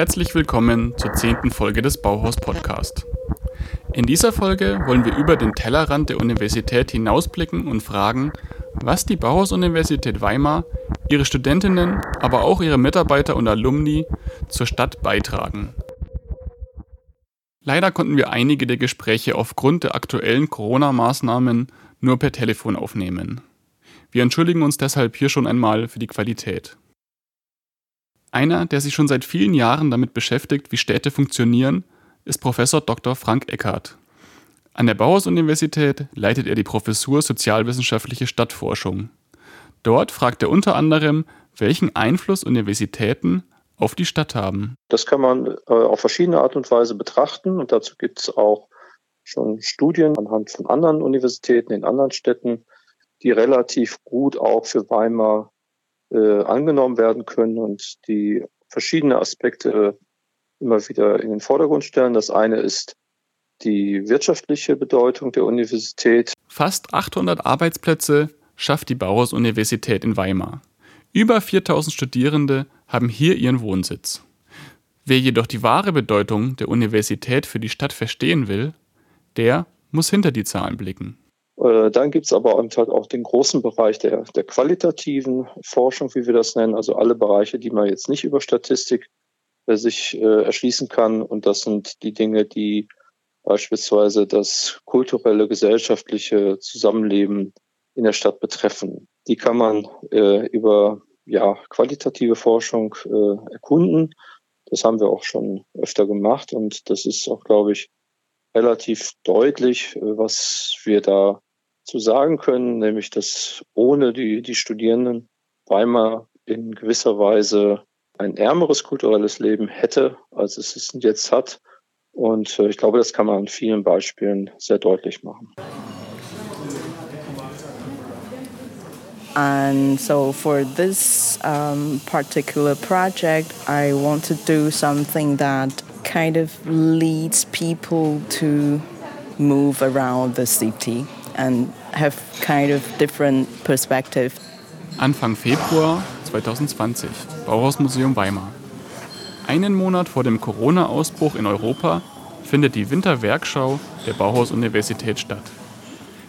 herzlich willkommen zur zehnten Folge des Bauhaus Podcast. In dieser Folge wollen wir über den Tellerrand der Universität hinausblicken und fragen, was die Bauhaus-Universität Weimar, ihre Studentinnen, aber auch ihre Mitarbeiter und Alumni zur Stadt beitragen. Leider konnten wir einige der Gespräche aufgrund der aktuellen Corona-Maßnahmen nur per Telefon aufnehmen. Wir entschuldigen uns deshalb hier schon einmal für die Qualität. Einer, der sich schon seit vielen Jahren damit beschäftigt, wie Städte funktionieren, ist Professor Dr. Frank Eckhardt. An der Bauhaus-Universität leitet er die Professur Sozialwissenschaftliche Stadtforschung. Dort fragt er unter anderem, welchen Einfluss Universitäten auf die Stadt haben. Das kann man äh, auf verschiedene Art und Weise betrachten und dazu gibt es auch schon Studien anhand von anderen Universitäten in anderen Städten, die relativ gut auch für Weimar äh, angenommen werden können und die verschiedene Aspekte immer wieder in den Vordergrund stellen. Das eine ist die wirtschaftliche Bedeutung der Universität. Fast 800 Arbeitsplätze schafft die Bauhaus-Universität in Weimar. Über 4000 Studierende haben hier ihren Wohnsitz. Wer jedoch die wahre Bedeutung der Universität für die Stadt verstehen will, der muss hinter die Zahlen blicken. Äh, dann gibt es aber halt auch den großen Bereich der, der qualitativen Forschung, wie wir das nennen, also alle Bereiche, die man jetzt nicht über Statistik äh, sich äh, erschließen kann. Und das sind die Dinge, die beispielsweise das kulturelle, gesellschaftliche Zusammenleben in der Stadt betreffen. Die kann man äh, über ja, qualitative Forschung äh, erkunden. Das haben wir auch schon öfter gemacht und das ist auch, glaube ich, relativ deutlich, was wir da zu sagen können, nämlich dass ohne die, die Studierenden Weimar in gewisser Weise ein ärmeres kulturelles Leben hätte, als es es jetzt hat. Und äh, ich glaube, das kann man an vielen Beispielen sehr deutlich machen. And so for this um, particular project, I want to do something that kind of leads people to move around the city and have kind of different perspective. Anfang Februar 2020, Bauhausmuseum Weimar. Einen Monat vor dem Corona-Ausbruch in Europa findet die Winterwerkschau der Bauhaus-Universität statt.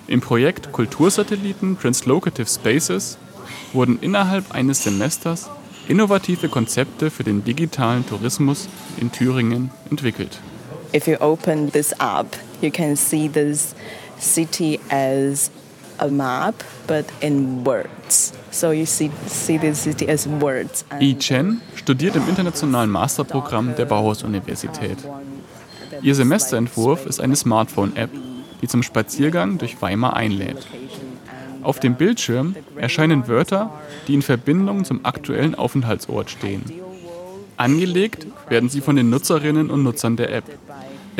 Im Projekt Kultursatelliten Translocative Spaces wurden innerhalb eines Semesters innovative Konzepte für den digitalen Tourismus in Thüringen entwickelt. If you open this app, you can see this city as a map, but in words. So you see, see the city as words. Yi Chen studiert im internationalen Masterprogramm der Bauhaus-Universität. Ihr Semesterentwurf ist eine Smartphone-App, die zum Spaziergang durch Weimar einlädt. Auf dem Bildschirm erscheinen Wörter, die in Verbindung zum aktuellen Aufenthaltsort stehen. Angelegt werden sie von den Nutzerinnen und Nutzern der App.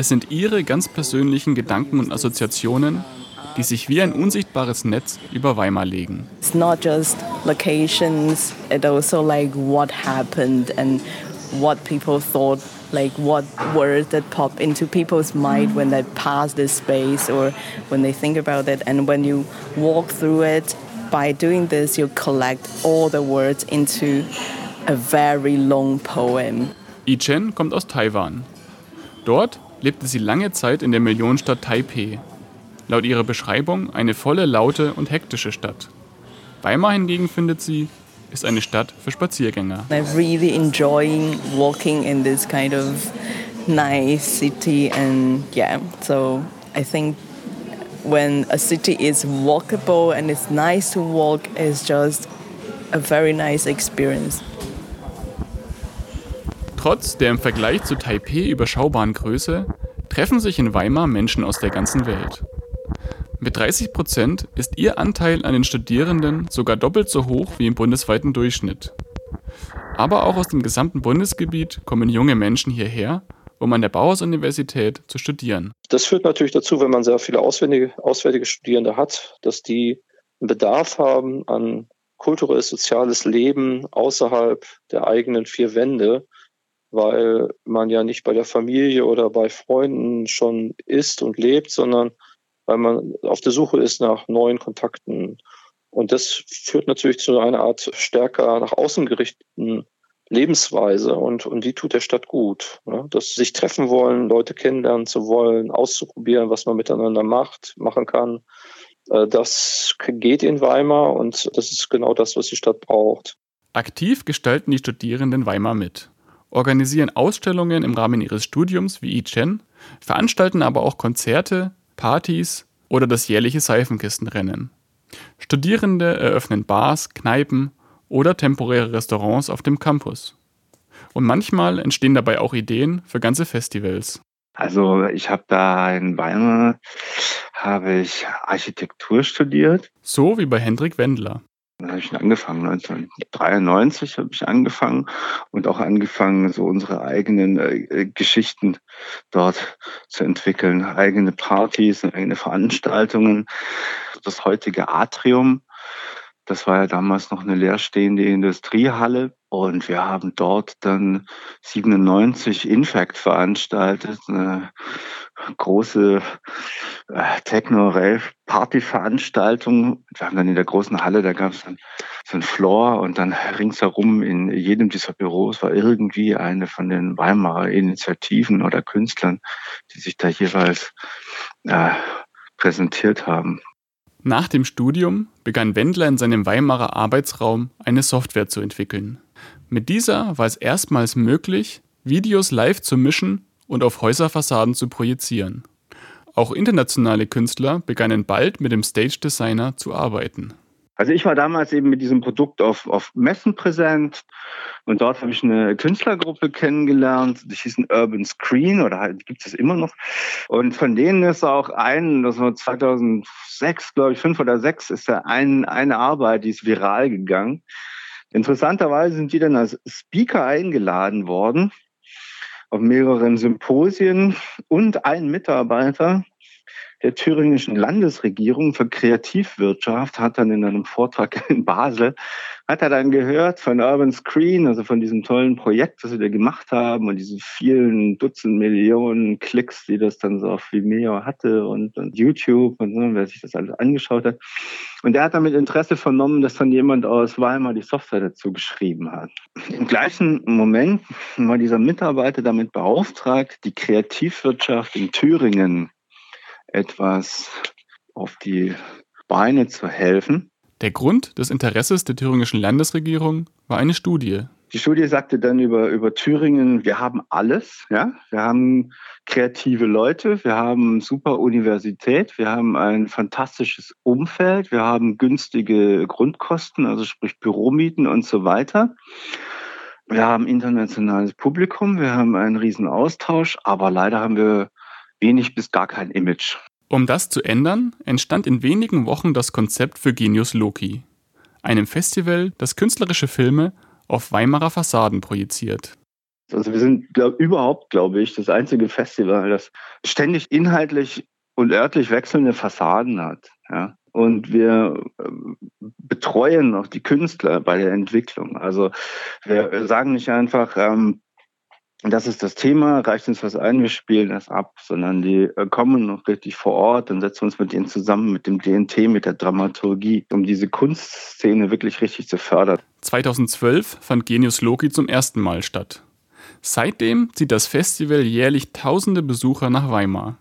Es sind ihre ganz persönlichen Gedanken und Assoziationen, die sich wie ein unsichtbares Netz über Weimar legen. It's not just locations, it also like what happened and what people thought, like what words that pop into people's mind when they pass this space or when they think about it. And when you walk through it, by doing this, you collect all the words into a very long poem. Yi Chen kommt aus Taiwan. Dort lebte sie lange Zeit in der Millionenstadt Taipeh. Laut ihrer Beschreibung eine volle, laute und hektische Stadt. Weimar hingegen findet sie, ist eine Stadt für Spaziergänger. I'm really enjoying walking in this kind of nice city and yeah, so I think when a city is walkable and it's nice to walk is just a very nice experience. Trotz der im Vergleich zu Taipeh überschaubaren Größe treffen sich in Weimar Menschen aus der ganzen Welt. Mit 30 Prozent ist ihr Anteil an den Studierenden sogar doppelt so hoch wie im bundesweiten Durchschnitt. Aber auch aus dem gesamten Bundesgebiet kommen junge Menschen hierher, um an der Bauhaus-Universität zu studieren. Das führt natürlich dazu, wenn man sehr viele auswärtige, auswärtige Studierende hat, dass die einen Bedarf haben an kulturelles, soziales Leben außerhalb der eigenen vier Wände weil man ja nicht bei der Familie oder bei Freunden schon ist und lebt, sondern weil man auf der Suche ist nach neuen Kontakten. Und das führt natürlich zu einer Art stärker nach außen gerichteten Lebensweise und, und die tut der Stadt gut. Ne? Dass sich treffen wollen, Leute kennenlernen zu wollen, auszuprobieren, was man miteinander macht, machen kann. Äh, das geht in Weimar und das ist genau das, was die Stadt braucht. Aktiv gestalten die Studierenden Weimar mit, organisieren Ausstellungen im Rahmen ihres Studiums wie ICHEN, veranstalten aber auch Konzerte, Partys oder das jährliche Seifenkistenrennen. Studierende eröffnen Bars, Kneipen oder temporäre Restaurants auf dem Campus. Und manchmal entstehen dabei auch Ideen für ganze Festivals. Also ich habe da in Weimar habe ich Architektur studiert. So wie bei Hendrik Wendler. Da habe ich angefangen, 1993 habe ich angefangen und auch angefangen, so unsere eigenen äh, Geschichten dort zu entwickeln, eigene Partys, eigene Veranstaltungen. Das heutige Atrium das war ja damals noch eine leerstehende Industriehalle. Und wir haben dort dann 97 Infact veranstaltet, eine große äh, Techno-Rave-Party-Veranstaltung. Wir haben dann in der großen Halle, da gab es dann so einen Floor und dann ringsherum in jedem dieser Büros war irgendwie eine von den Weimarer Initiativen oder Künstlern, die sich da jeweils äh, präsentiert haben. Nach dem Studium begann Wendler in seinem Weimarer Arbeitsraum eine Software zu entwickeln. Mit dieser war es erstmals möglich, Videos live zu mischen und auf Häuserfassaden zu projizieren. Auch internationale Künstler begannen bald mit dem Stage Designer zu arbeiten. Also ich war damals eben mit diesem Produkt auf, auf Messen präsent und dort habe ich eine Künstlergruppe kennengelernt, die hießen Urban Screen oder halt, gibt es immer noch. Und von denen ist auch ein, das war 2006, glaube ich, fünf oder sechs, ist da ein, eine Arbeit, die ist viral gegangen. Interessanterweise sind die dann als Speaker eingeladen worden auf mehreren Symposien und ein Mitarbeiter der thüringischen Landesregierung für Kreativwirtschaft hat dann in einem Vortrag in Basel, hat er dann gehört von Urban Screen, also von diesem tollen Projekt, das wir da gemacht haben und diese vielen Dutzend Millionen Klicks, die das dann so auf Vimeo hatte und, und YouTube und so, wer sich das alles angeschaut hat. Und er hat dann mit Interesse vernommen, dass dann jemand aus Weimar die Software dazu geschrieben hat. Im gleichen Moment war dieser Mitarbeiter damit beauftragt, die Kreativwirtschaft in Thüringen etwas auf die Beine zu helfen. Der Grund des Interesses der thüringischen Landesregierung war eine Studie. Die Studie sagte dann über, über Thüringen, wir haben alles, ja. Wir haben kreative Leute, wir haben super Universität, wir haben ein fantastisches Umfeld, wir haben günstige Grundkosten, also sprich Büromieten und so weiter. Wir haben internationales Publikum, wir haben einen riesen Austausch, aber leider haben wir wenig bis gar kein Image. Um das zu ändern, entstand in wenigen Wochen das Konzept für Genius Loki, einem Festival, das künstlerische Filme auf Weimarer Fassaden projiziert. Also wir sind glaub, überhaupt, glaube ich, das einzige Festival, das ständig inhaltlich und örtlich wechselnde Fassaden hat. Ja? Und wir äh, betreuen auch die Künstler bei der Entwicklung. Also wir sagen nicht einfach, ähm, das ist das Thema, reicht uns was ein, wir spielen das ab, sondern die äh, kommen noch richtig vor Ort, dann setzen wir uns mit denen zusammen, mit dem DNT, mit der Dramaturgie, um diese Kunstszene wirklich richtig zu fördern. 2012 fand Genius Loki zum ersten Mal statt. Seitdem zieht das Festival jährlich tausende Besucher nach Weimar.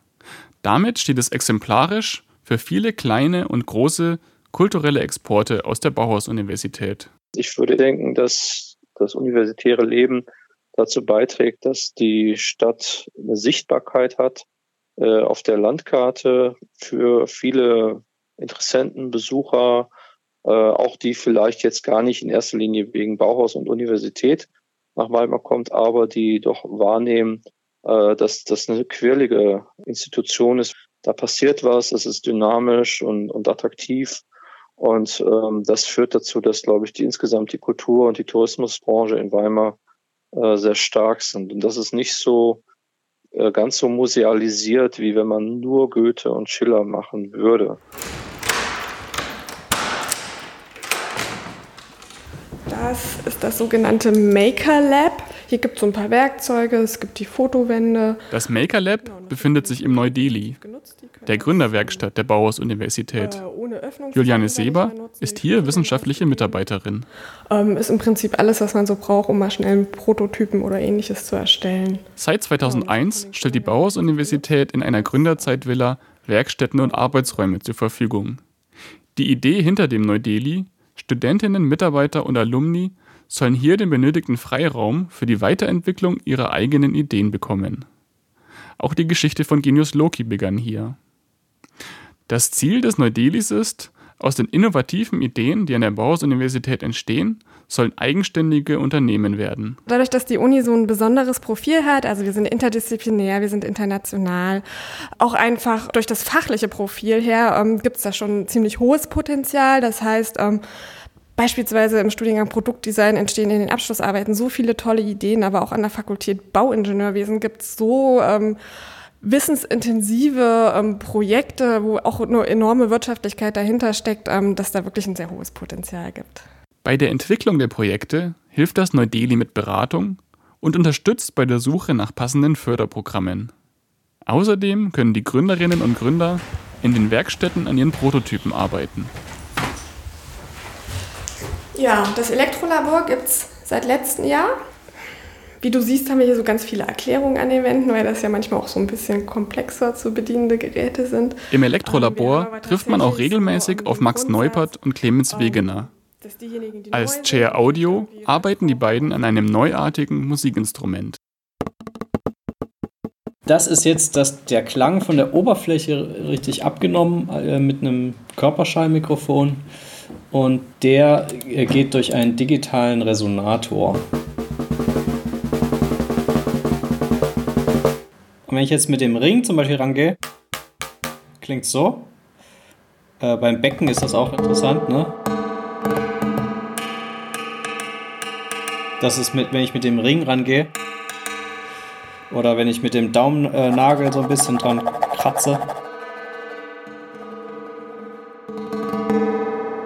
Damit steht es exemplarisch für viele kleine und große kulturelle Exporte aus der Bauhaus-Universität. Ich würde denken, dass das universitäre Leben dazu beiträgt, dass die Stadt eine Sichtbarkeit hat äh, auf der Landkarte für viele Interessenten, Besucher, äh, auch die vielleicht jetzt gar nicht in erster Linie wegen Bauhaus und Universität nach Weimar kommt, aber die doch wahrnehmen, äh, dass das eine quirlige Institution ist. Da passiert was, es ist dynamisch und, und attraktiv. Und ähm, das führt dazu, dass, glaube ich, die insgesamt die Kultur- und die Tourismusbranche in Weimar äh, sehr stark sind. Und das ist nicht so äh, ganz so musealisiert, wie wenn man nur Goethe und Schiller machen würde. Das ist das sogenannte Maker Lab. Hier gibt es so ein paar Werkzeuge, es gibt die Fotowände. Das Maker Lab genau, befindet sich im Neu-Delhi, der Gründerwerkstatt der Bauhaus-Universität. Äh, Juliane Seber ist hier wissenschaftliche Mitarbeiterin. Ähm, ist im Prinzip alles, was man so braucht, um mal schnell Prototypen oder ähnliches zu erstellen. Seit 2001 stellt die Bauhaus-Universität in einer Gründerzeitvilla Werkstätten und Arbeitsräume zur Verfügung. Die Idee hinter dem Neu-Delhi, Studentinnen, Mitarbeiter und Alumni sollen hier den benötigten Freiraum für die Weiterentwicklung ihrer eigenen Ideen bekommen. Auch die Geschichte von Genius Loki begann hier. Das Ziel des Neu-Delis ist, aus den innovativen Ideen, die an der Bauhaus-Universität entstehen, sollen eigenständige Unternehmen werden. Dadurch, dass die Uni so ein besonderes Profil hat, also wir sind interdisziplinär, wir sind international, auch einfach durch das fachliche Profil her ähm, gibt es da schon ein ziemlich hohes Potenzial. Das heißt, ähm, Beispielsweise im Studiengang Produktdesign entstehen in den Abschlussarbeiten so viele tolle Ideen, aber auch an der Fakultät Bauingenieurwesen gibt es so ähm, wissensintensive ähm, Projekte, wo auch eine enorme Wirtschaftlichkeit dahinter steckt, ähm, dass da wirklich ein sehr hohes Potenzial gibt. Bei der Entwicklung der Projekte hilft das Neu-Delhi mit Beratung und unterstützt bei der Suche nach passenden Förderprogrammen. Außerdem können die Gründerinnen und Gründer in den Werkstätten an ihren Prototypen arbeiten. Ja, das Elektrolabor gibt es seit letztem Jahr. Wie du siehst, haben wir hier so ganz viele Erklärungen an den Wänden, weil das ja manchmal auch so ein bisschen komplexer zu bedienende Geräte sind. Im Elektrolabor trifft man auch regelmäßig auf Max Neupert und Clemens ähm, Wegener. Als Chair Audio arbeiten die beiden an einem neuartigen Musikinstrument. Das ist jetzt das, der Klang von der Oberfläche richtig abgenommen äh, mit einem Körperschallmikrofon und der äh, geht durch einen digitalen Resonator. Und wenn ich jetzt mit dem Ring zum Beispiel rangehe, klingt so. Äh, beim Becken ist das auch interessant, ne? Das ist mit, wenn ich mit dem Ring rangehe oder wenn ich mit dem Daumennagel so ein bisschen dran kratze.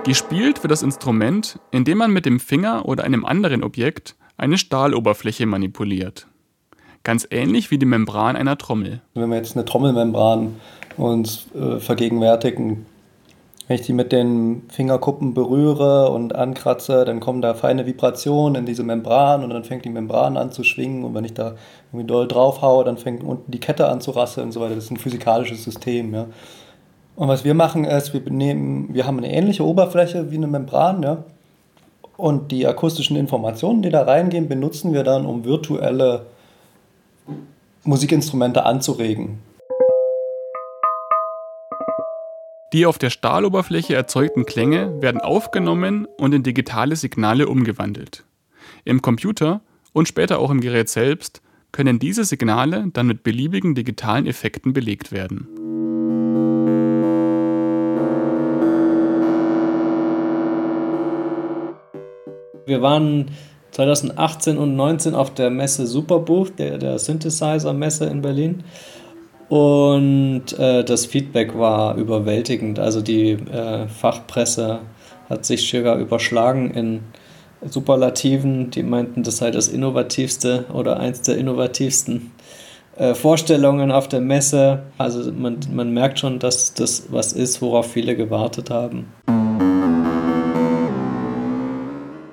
Gespielt wird das Instrument, indem man mit dem Finger oder einem anderen Objekt eine Stahloberfläche manipuliert ganz ähnlich wie die Membran einer Trommel. Wenn wir jetzt eine Trommelmembran uns äh, vergegenwärtigen, wenn ich die mit den Fingerkuppen berühre und ankratze, dann kommen da feine Vibrationen in diese Membran und dann fängt die Membran an zu schwingen und wenn ich da irgendwie doll drauf haue, dann fängt unten die Kette an zu rasseln und so weiter. Das ist ein physikalisches System, ja. Und was wir machen ist, wir nehmen, wir haben eine ähnliche Oberfläche wie eine Membran, ja. Und die akustischen Informationen, die da reingehen, benutzen wir dann, um virtuelle Musikinstrumente anzuregen. Die auf der Stahloberfläche erzeugten Klänge werden aufgenommen und in digitale Signale umgewandelt. Im Computer und später auch im Gerät selbst können diese Signale dann mit beliebigen digitalen Effekten belegt werden. Wir waren 2018 und 2019 auf der Messe Superbuch, der, der Synthesizer-Messe in Berlin. Und äh, das Feedback war überwältigend. Also die äh, Fachpresse hat sich sogar überschlagen in Superlativen. Die meinten, das sei das innovativste oder eins der innovativsten äh, Vorstellungen auf der Messe. Also man, man merkt schon, dass das was ist, worauf viele gewartet haben.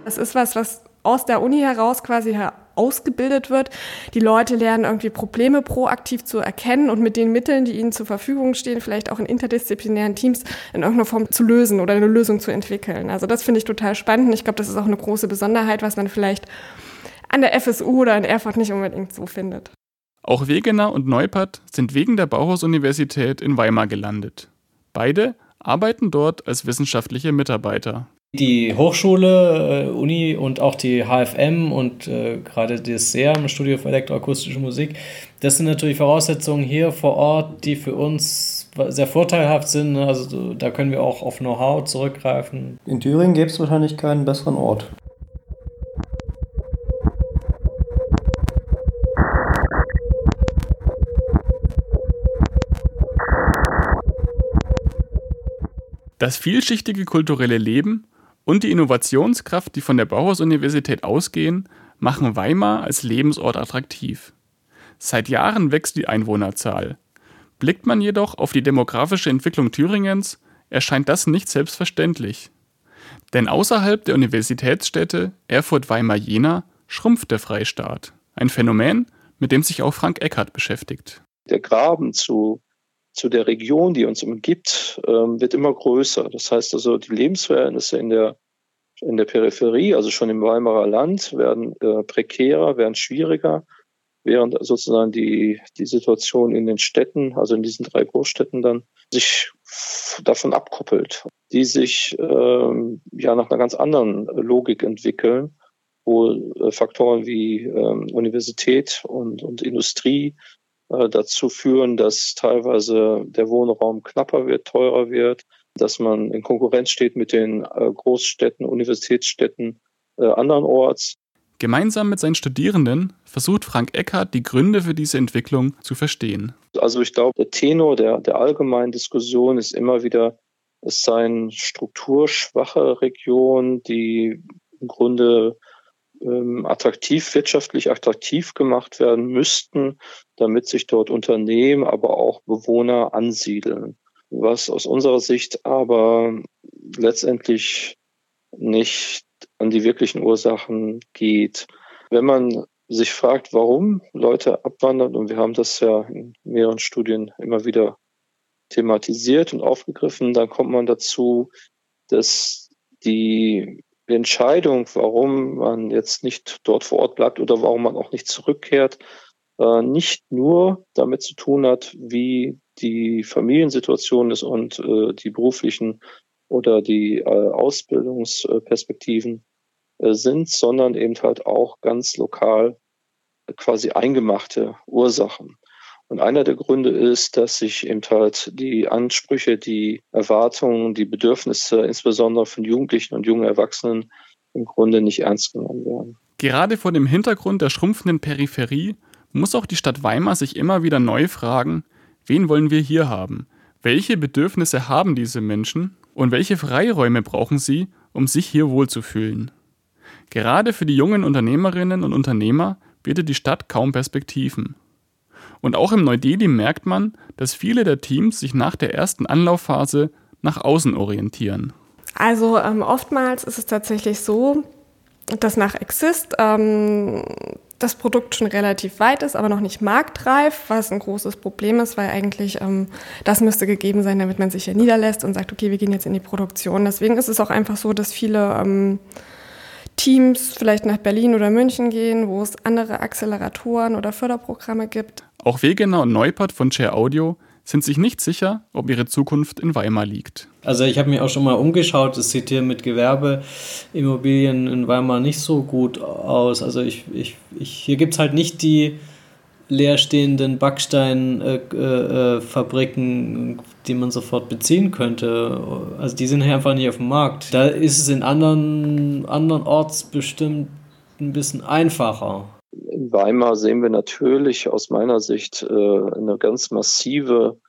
Das ist was, was aus der Uni heraus quasi ausgebildet wird. Die Leute lernen irgendwie Probleme proaktiv zu erkennen und mit den Mitteln, die ihnen zur Verfügung stehen, vielleicht auch in interdisziplinären Teams in irgendeiner Form zu lösen oder eine Lösung zu entwickeln. Also das finde ich total spannend. Ich glaube, das ist auch eine große Besonderheit, was man vielleicht an der FSU oder in Erfurt nicht unbedingt so findet. Auch Wegener und Neupert sind wegen der Bauhaus-Universität in Weimar gelandet. Beide arbeiten dort als wissenschaftliche Mitarbeiter. Die Hochschule, äh, Uni und auch die HFM und äh, gerade das SEAM, Studio für elektroakustische Musik, das sind natürlich Voraussetzungen hier vor Ort, die für uns sehr vorteilhaft sind. Also da können wir auch auf Know-how zurückgreifen. In Thüringen gäbe es wahrscheinlich keinen besseren Ort. Das vielschichtige kulturelle Leben und die Innovationskraft, die von der Bauhaus-Universität ausgehen, machen Weimar als Lebensort attraktiv. Seit Jahren wächst die Einwohnerzahl. Blickt man jedoch auf die demografische Entwicklung Thüringens, erscheint das nicht selbstverständlich. Denn außerhalb der Universitätsstädte Erfurt-Weimar-Jena schrumpft der Freistaat. Ein Phänomen, mit dem sich auch Frank Eckert beschäftigt. Der Graben zu, zu der Region, die uns umgibt, ähm, wird immer größer. Das heißt also, die Lebensverhältnisse in der, in der Peripherie, also schon im Weimarer Land, werden äh, prekärer, werden schwieriger, während sozusagen die, die Situation in den Städten, also in diesen drei Großstädten dann, sich davon abkoppelt, die sich ähm, ja nach einer ganz anderen Logik entwickeln, wo äh, Faktoren wie ähm, Universität und, und Industrie dazu führen, dass teilweise der Wohnraum knapper wird, teurer wird, dass man in Konkurrenz steht mit den äh, Großstädten, Universitätsstädten äh, andernorts. Gemeinsam mit seinen Studierenden versucht Frank Eckhardt, die Gründe für diese Entwicklung zu verstehen. Also ich glaube, der Tenor der, der allgemeinen Diskussion ist immer wieder, es seien strukturschwache Regionen, die im Grunde ähm, attraktiv, wirtschaftlich attraktiv gemacht werden müssten, damit sich dort Unternehmen, aber auch Bewohner ansiedeln. Was aus unserer Sicht aber letztendlich nicht an die wirklichen Ursachen geht. Wenn man sich fragt, warum Leute abwandern, und wir haben das ja in mehreren Studien immer wieder thematisiert und aufgegriffen, dann kommt man dazu, dass die Entscheidung, warum man jetzt nicht dort vor Ort bleibt oder warum man auch nicht zurückkehrt, äh, nicht nur damit zu tun hat, wie die Familiensituation ist und äh, die beruflichen oder die äh, Ausbildungsperspektiven sind, sondern eben halt auch ganz lokal quasi eingemachte Ursachen. Und einer der Gründe ist, dass sich eben halt die Ansprüche, die Erwartungen, die Bedürfnisse insbesondere von Jugendlichen und jungen Erwachsenen im Grunde nicht ernst genommen werden. Gerade vor dem Hintergrund der schrumpfenden Peripherie muss auch die Stadt Weimar sich immer wieder neu fragen, wen wollen wir hier haben? Welche Bedürfnisse haben diese Menschen und welche Freiräume brauchen sie, um sich hier wohlzufühlen? Gerade für die jungen Unternehmerinnen und Unternehmer bietet die Stadt kaum Perspektiven. Und auch im Neu-Delhi merkt man, dass viele der Teams sich nach der ersten Anlaufphase nach außen orientieren. Also ähm, oftmals ist es tatsächlich so, dass nach Exist ähm, das Produkt schon relativ weit ist, aber noch nicht marktreif, was ein großes Problem ist, weil eigentlich ähm, das müsste gegeben sein, damit man sich hier niederlässt und sagt, okay, wir gehen jetzt in die Produktion. Deswegen ist es auch einfach so, dass viele ähm, Teams vielleicht nach Berlin oder München gehen, wo es andere Acceleratoren oder Förderprogramme gibt. Auch Wegener und Neupert von Share Audio sind sich nicht sicher, ob ihre Zukunft in Weimar liegt. Also ich habe mich auch schon mal umgeschaut, es sieht hier mit Gewerbeimmobilien in Weimar nicht so gut aus. Also ich, ich, ich hier gibt es halt nicht die leerstehenden Backsteinfabriken, äh, äh, die man sofort beziehen könnte. Also die sind hier einfach nicht auf dem Markt. Da ist es in anderen, anderen Orts bestimmt ein bisschen einfacher. In Weimar sehen wir natürlich aus meiner Sicht äh, eine ganz massive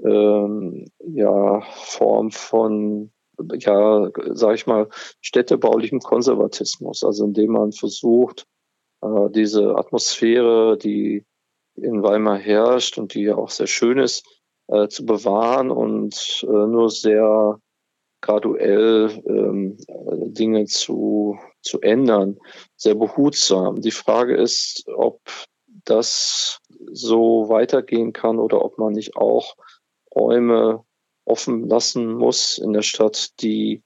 ähm, ja, Form von, ja, sag ich mal, städtebaulichem Konservatismus, also indem man versucht, äh, diese Atmosphäre, die in Weimar herrscht und die ja auch sehr schön ist, äh, zu bewahren und äh, nur sehr graduell ähm, Dinge zu, zu ändern, sehr behutsam. Die Frage ist, ob das so weitergehen kann oder ob man nicht auch Räume offen lassen muss in der Stadt, die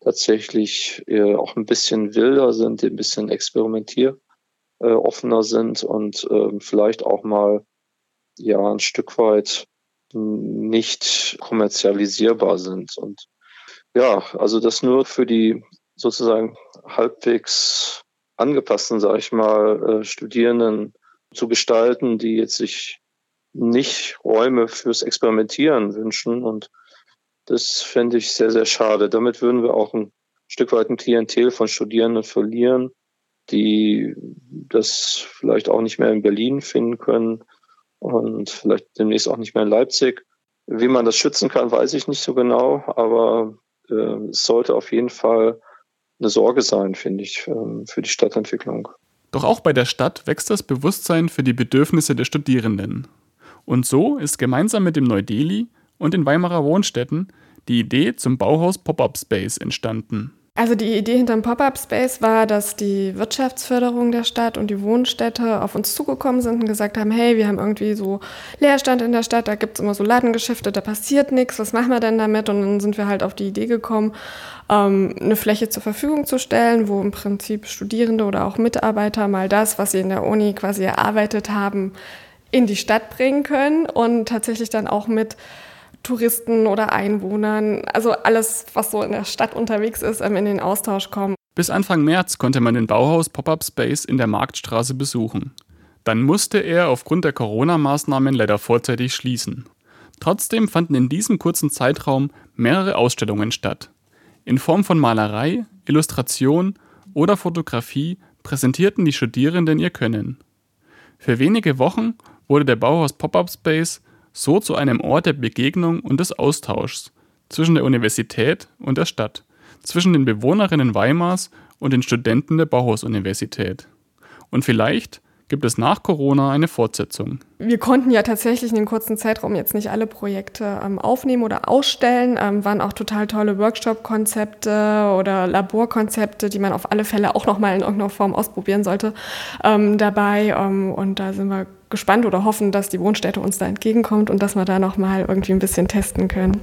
tatsächlich äh, auch ein bisschen wilder sind, die ein bisschen experimentier äh, offener sind und äh, vielleicht auch mal ja ein Stück weit nicht kommerzialisierbar sind. Und ja, also das nur für die sozusagen halbwegs angepassten, sage ich mal, äh, Studierenden zu gestalten, die jetzt sich nicht Räume fürs Experimentieren wünschen. Und das fände ich sehr, sehr schade. Damit würden wir auch ein Stück weit ein Klientel von Studierenden verlieren, die das vielleicht auch nicht mehr in Berlin finden können und vielleicht demnächst auch nicht mehr in Leipzig. Wie man das schützen kann, weiß ich nicht so genau, aber äh, es sollte auf jeden Fall eine Sorge sein, finde ich, äh, für die Stadtentwicklung. Doch auch bei der Stadt wächst das Bewusstsein für die Bedürfnisse der Studierenden. Und so ist gemeinsam mit dem Neu-Delhi und den Weimarer Wohnstätten die Idee zum Bauhaus Pop-Up Space entstanden. Also die Idee hinterm Pop-up Space war, dass die Wirtschaftsförderung der Stadt und die Wohnstädte auf uns zugekommen sind und gesagt haben, hey, wir haben irgendwie so Leerstand in der Stadt, da gibt es immer so Ladengeschäfte, da passiert nichts, was machen wir denn damit? Und dann sind wir halt auf die Idee gekommen, ähm, eine Fläche zur Verfügung zu stellen, wo im Prinzip Studierende oder auch Mitarbeiter mal das, was sie in der Uni quasi erarbeitet haben, in die Stadt bringen können und tatsächlich dann auch mit Touristen oder Einwohnern, also alles, was so in der Stadt unterwegs ist, ähm, in den Austausch kommen. Bis Anfang März konnte man den Bauhaus Pop-Up Space in der Marktstraße besuchen. Dann musste er aufgrund der Corona-Maßnahmen leider vorzeitig schließen. Trotzdem fanden in diesem kurzen Zeitraum mehrere Ausstellungen statt. In Form von Malerei, Illustration oder Fotografie präsentierten die Studierenden ihr Können. Für wenige Wochen wurde der Bauhaus Pop-Up Space so zu einem Ort der Begegnung und des Austauschs zwischen der Universität und der Stadt, zwischen den Bewohnerinnen Weimars und den Studenten der Bauhaus-Universität. Und vielleicht gibt es nach Corona eine Fortsetzung. Wir konnten ja tatsächlich in dem kurzen Zeitraum jetzt nicht alle Projekte ähm, aufnehmen oder ausstellen. Ähm, waren auch total tolle Workshop-Konzepte oder Laborkonzepte, die man auf alle Fälle auch nochmal in irgendeiner Form ausprobieren sollte, ähm, dabei. Ähm, und da sind wir gespannt oder hoffen, dass die Wohnstätte uns da entgegenkommt und dass wir da nochmal irgendwie ein bisschen testen können.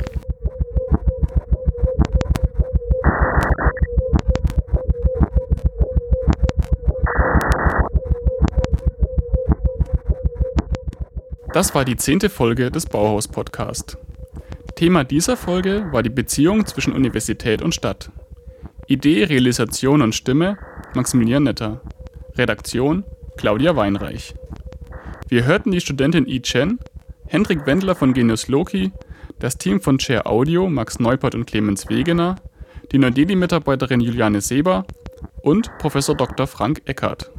Das war die zehnte Folge des Bauhaus Podcast. Thema dieser Folge war die Beziehung zwischen Universität und Stadt. Idee, Realisation und Stimme Maximilian Netter. Redaktion Claudia Weinreich. Wir hörten die Studentin Yi Chen, Hendrik Wendler von Genius Loki, das Team von Chair Audio Max Neupert und Clemens Wegener, die Neudeli-Mitarbeiterin Juliane Seber und Professor Dr. Frank Eckert.